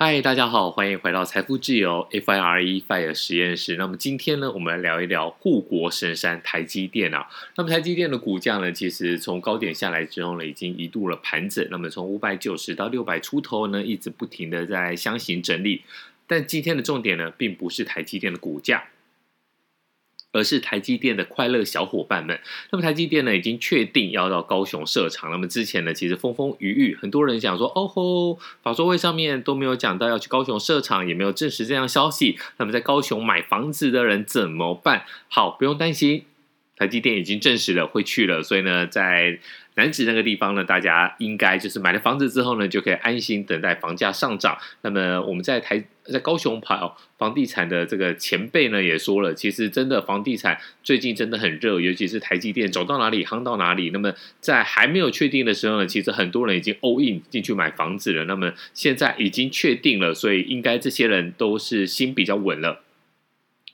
嗨，大家好，欢迎回到财富自由 FIRE FIRE 实验室。那么今天呢，我们来聊一聊护国神山台积电啊。那么台积电的股价呢，其实从高点下来之后呢，已经一度了盘整。那么从五百九十到六百出头呢，一直不停的在箱型整理。但今天的重点呢，并不是台积电的股价。而是台积电的快乐小伙伴们。那么台积电呢，已经确定要到高雄设厂。那么之前呢，其实风风雨雨，很多人想说，哦吼，法说会上面都没有讲到要去高雄设厂，也没有证实这样消息。那么在高雄买房子的人怎么办？好，不用担心，台积电已经证实了会去了。所以呢，在楠梓那个地方呢，大家应该就是买了房子之后呢，就可以安心等待房价上涨。那么我们在台在高雄跑房地产的这个前辈呢，也说了，其实真的房地产最近真的很热，尤其是台积电走到哪里夯到哪里。那么在还没有确定的时候呢，其实很多人已经 all in 进去买房子了。那么现在已经确定了，所以应该这些人都是心比较稳了。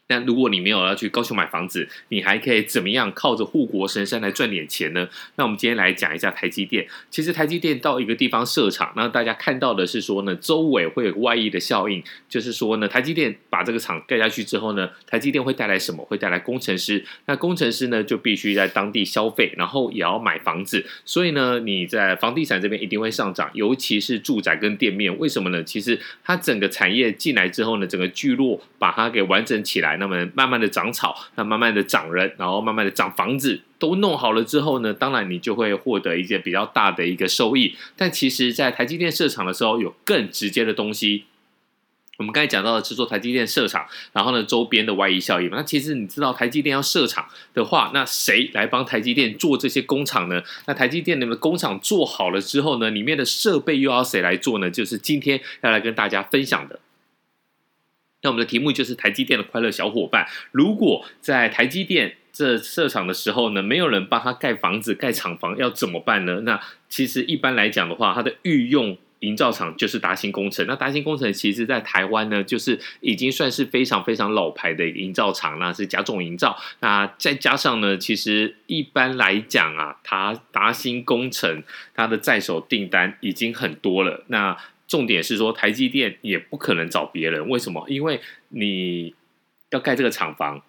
那如果你没有要去高雄买房子，你还可以怎么样靠着护国神山来赚点钱呢？那我们今天来讲一下台积电。其实台积电到一个地方设厂，那大家看到的是说呢，周围会有外溢的效应，就是说呢，台积电把这个厂盖下去之后呢，台积电会带来什么？会带来工程师。那工程师呢，就必须在当地消费，然后也要买房子。所以呢，你在房地产这边一定会上涨，尤其是住宅跟店面。为什么呢？其实它整个产业进来之后呢，整个聚落把它给完整起来。那么慢慢的长草，那慢慢的长人，然后慢慢的长房子，都弄好了之后呢，当然你就会获得一些比较大的一个收益。但其实，在台积电设厂的时候，有更直接的东西。我们刚才讲到的是说台积电设厂，然后呢，周边的外溢效应。那其实你知道台积电要设厂的话，那谁来帮台积电做这些工厂呢？那台积电你们的工厂做好了之后呢，里面的设备又要谁来做呢？就是今天要来跟大家分享的。那我们的题目就是台积电的快乐小伙伴。如果在台积电这设厂的时候呢，没有人帮他盖房子、盖厂房，要怎么办呢？那其实一般来讲的话，它的御用营造厂就是达新工程。那达新工程其实在台湾呢，就是已经算是非常非常老牌的一个营造厂，那是甲种营造。那再加上呢，其实一般来讲啊，它达新工程它的在手订单已经很多了。那重点是说，台积电也不可能找别人，为什么？因为你要盖这个厂房，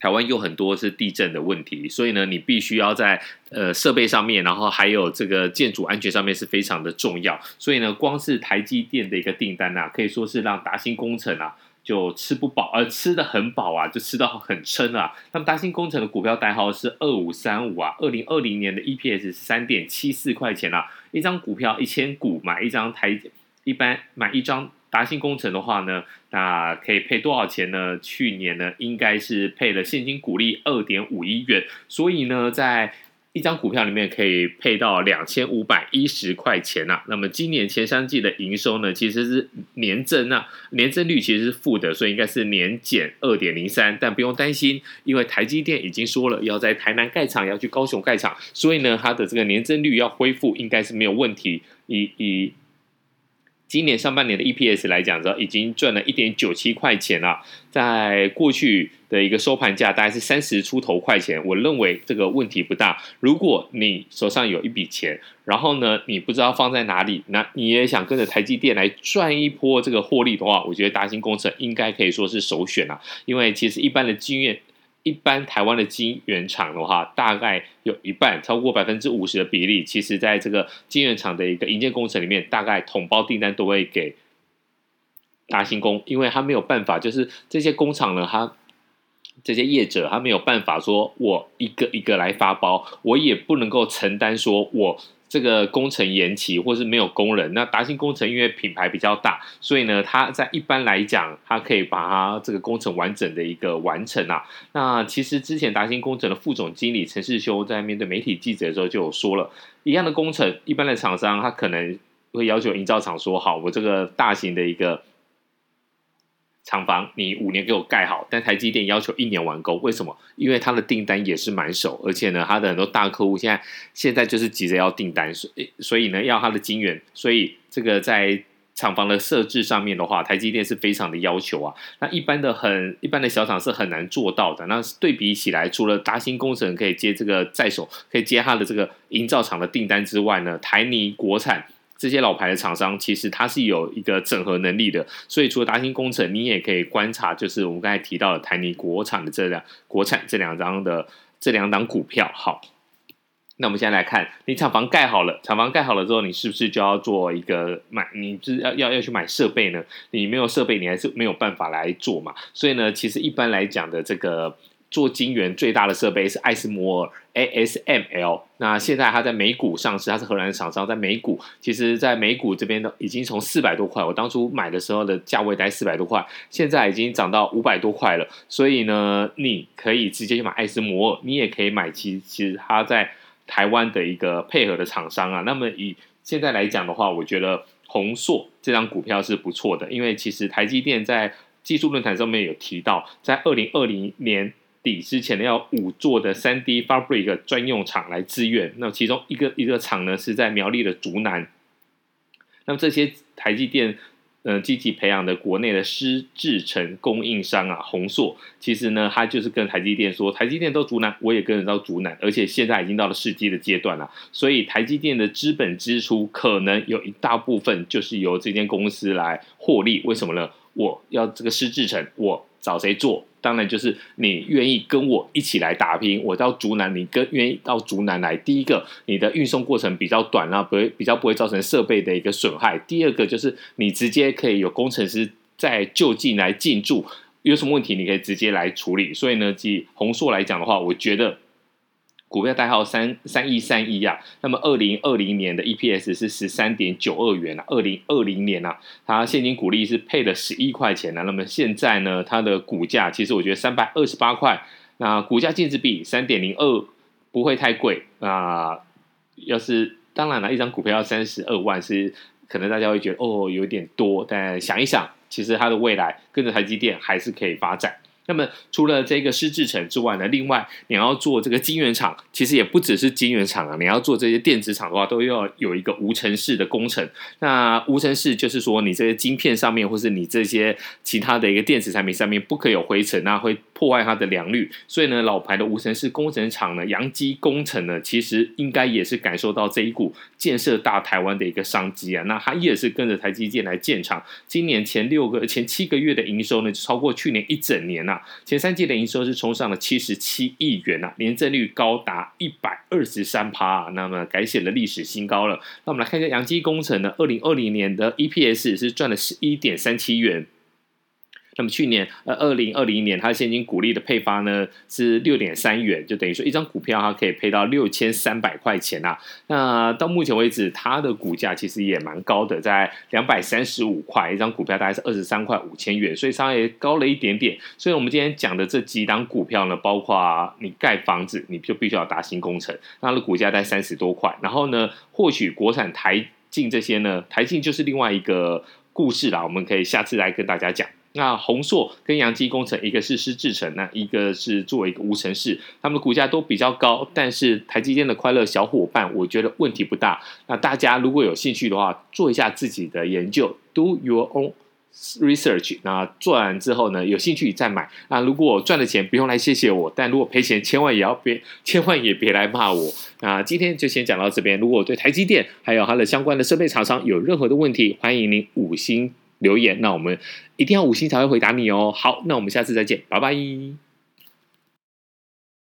台湾有很多是地震的问题，所以呢，你必须要在呃设备上面，然后还有这个建筑安全上面是非常的重要。所以呢，光是台积电的一个订单啊，可以说是让达新工程啊。就吃不饱，而、呃、吃得很饱啊，就吃到很撑啊。那么达新工程的股票代号是二五三五啊，二零二零年的 EPS 是三点七四块钱啊。一张股票一千股买一张台，一般买一张达信工程的话呢，那可以配多少钱呢？去年呢，应该是配了现金股利二点五亿元，所以呢，在一张股票里面可以配到两千五百一十块钱呐、啊。那么今年前三季的营收呢，其实是年增啊，年增率其实是负的，所以应该是年减二点零三。但不用担心，因为台积电已经说了要在台南盖厂，要去高雄盖厂，所以呢，它的这个年增率要恢复应该是没有问题。以以今年上半年的 EPS 来讲，已经赚了一点九七块钱了。在过去的一个收盘价大概是三十出头块钱，我认为这个问题不大。如果你手上有一笔钱，然后呢，你不知道放在哪里，那你也想跟着台积电来赚一波这个获利的话，我觉得达新工程应该可以说是首选啊。因为其实一般的经验。一般台湾的晶圆厂的话，大概有一半，超过百分之五十的比例，其实在这个晶圆厂的一个营建工程里面，大概统包订单都会给达新工，因为他没有办法，就是这些工厂呢，他这些业者他没有办法说，我一个一个来发包，我也不能够承担说我。这个工程延期或是没有工人，那达兴工程因为品牌比较大，所以呢，它在一般来讲，它可以把它这个工程完整的一个完成啊。那其实之前达兴工程的副总经理陈世修在面对媒体记者的时候就有说了，一样的工程，一般的厂商他可能会要求营造厂说好，我这个大型的一个。厂房你五年给我盖好，但台积电要求一年完工，为什么？因为它的订单也是满手，而且呢，它的很多大客户现在现在就是急着要订单，所以所以呢，要它的晶圆，所以这个在厂房的设置上面的话，台积电是非常的要求啊。那一般的很一般的小厂是很难做到的。那对比起来，除了达新工程可以接这个在手，可以接他的这个营造厂的订单之外呢，台泥国产。这些老牌的厂商，其实它是有一个整合能力的。所以除了达新工程，你也可以观察，就是我们刚才提到的台泥国产的这两国产这两张的这两档股票。好，那我们现在来看，你厂房盖好了，厂房盖好了之后，你是不是就要做一个买？你是要要要去买设备呢？你没有设备，你还是没有办法来做嘛。所以呢，其实一般来讲的这个。做晶圆最大的设备是艾斯摩尔 ASML，那现在它在美股上市，它是荷兰厂商，在美股，其实，在美股这边的已经从四百多块，我当初买的时候的价位在四百多块，现在已经涨到五百多块了。所以呢，你可以直接去买艾斯摩尔，你也可以买其其实它在台湾的一个配合的厂商啊。那么以现在来讲的话，我觉得宏硕这张股票是不错的，因为其实台积电在技术论坛上面有提到，在二零二零年。底之前呢，要五座的三 D Fabric 专用厂来支援，那其中一个一个厂呢是在苗栗的竹南。那么这些台积电呃积极培养的国内的湿制成供应商啊，宏硕其实呢，他就是跟台积电说，台积电都竹南，我也跟着到竹南，而且现在已经到了试机的阶段了，所以台积电的资本支出可能有一大部分就是由这间公司来获利。为什么呢？我要这个湿制成，我找谁做？当然就是你愿意跟我一起来打拼，我到竹南，你跟愿意到竹南来。第一个，你的运送过程比较短啊，不会比较不会造成设备的一个损害。第二个就是你直接可以有工程师在就近来进驻，有什么问题你可以直接来处理。所以呢，即宏硕来讲的话，我觉得。股票代号三三一三一啊，那么二零二零年的 EPS 是十三点九二元啊，二零二零年啊，它现金股利是配了十一块钱啊，那么现在呢，它的股价其实我觉得三百二十八块，那股价净值比三点零二不会太贵啊，要是当然了，一张股票要三十二万是可能大家会觉得哦有点多，但想一想，其实它的未来跟着台积电还是可以发展。那么除了这个湿制程之外呢，另外你要做这个晶圆厂，其实也不只是晶圆厂啊，你要做这些电子厂的话，都要有一个无尘室的工程。那无尘室就是说，你这些晶片上面，或是你这些其他的一个电子产品上面，不可以有灰尘，那会破坏它的良率。所以呢，老牌的无尘室工程厂呢，扬基工程呢，其实应该也是感受到这一股建设大台湾的一个商机啊。那它也是跟着台积电来建厂，今年前六个、前七个月的营收呢，就超过去年一整年呐、啊。前三季的营收是冲上了七十七亿元呐，年增率高达一百二十三趴，那么改写了历史新高了。那我们来看一下扬基工程呢，二零二零年的 EPS 是赚了十一点三七元。那么去年，呃，二零二零年，它现金股利的配发呢是六点三元，就等于说一张股票它可以配到六千三百块钱啊。那到目前为止，它的股价其实也蛮高的，在两百三十五块一张股票，大概是二十三块五千元，所以稍微高了一点点。所以我们今天讲的这几档股票呢，包括你盖房子，你就必须要达新工程，它的股价在三十多块。然后呢，或许国产台进这些呢，台进就是另外一个故事啦，我们可以下次来跟大家讲。那宏硕跟扬基工程，一个是湿制程，那一个是作为一个无尘室，他们的股价都比较高，但是台积电的快乐小伙伴，我觉得问题不大。那大家如果有兴趣的话，做一下自己的研究，do your own research。那做完之后呢，有兴趣再买。那如果赚了钱，不用来谢谢我；但如果赔钱，千万也要别，千万也别来骂我。那今天就先讲到这边。如果对台积电还有它的相关的设备厂商有任何的问题，欢迎您五星留言，那我们一定要五星才会回答你哦。好，那我们下次再见，拜拜。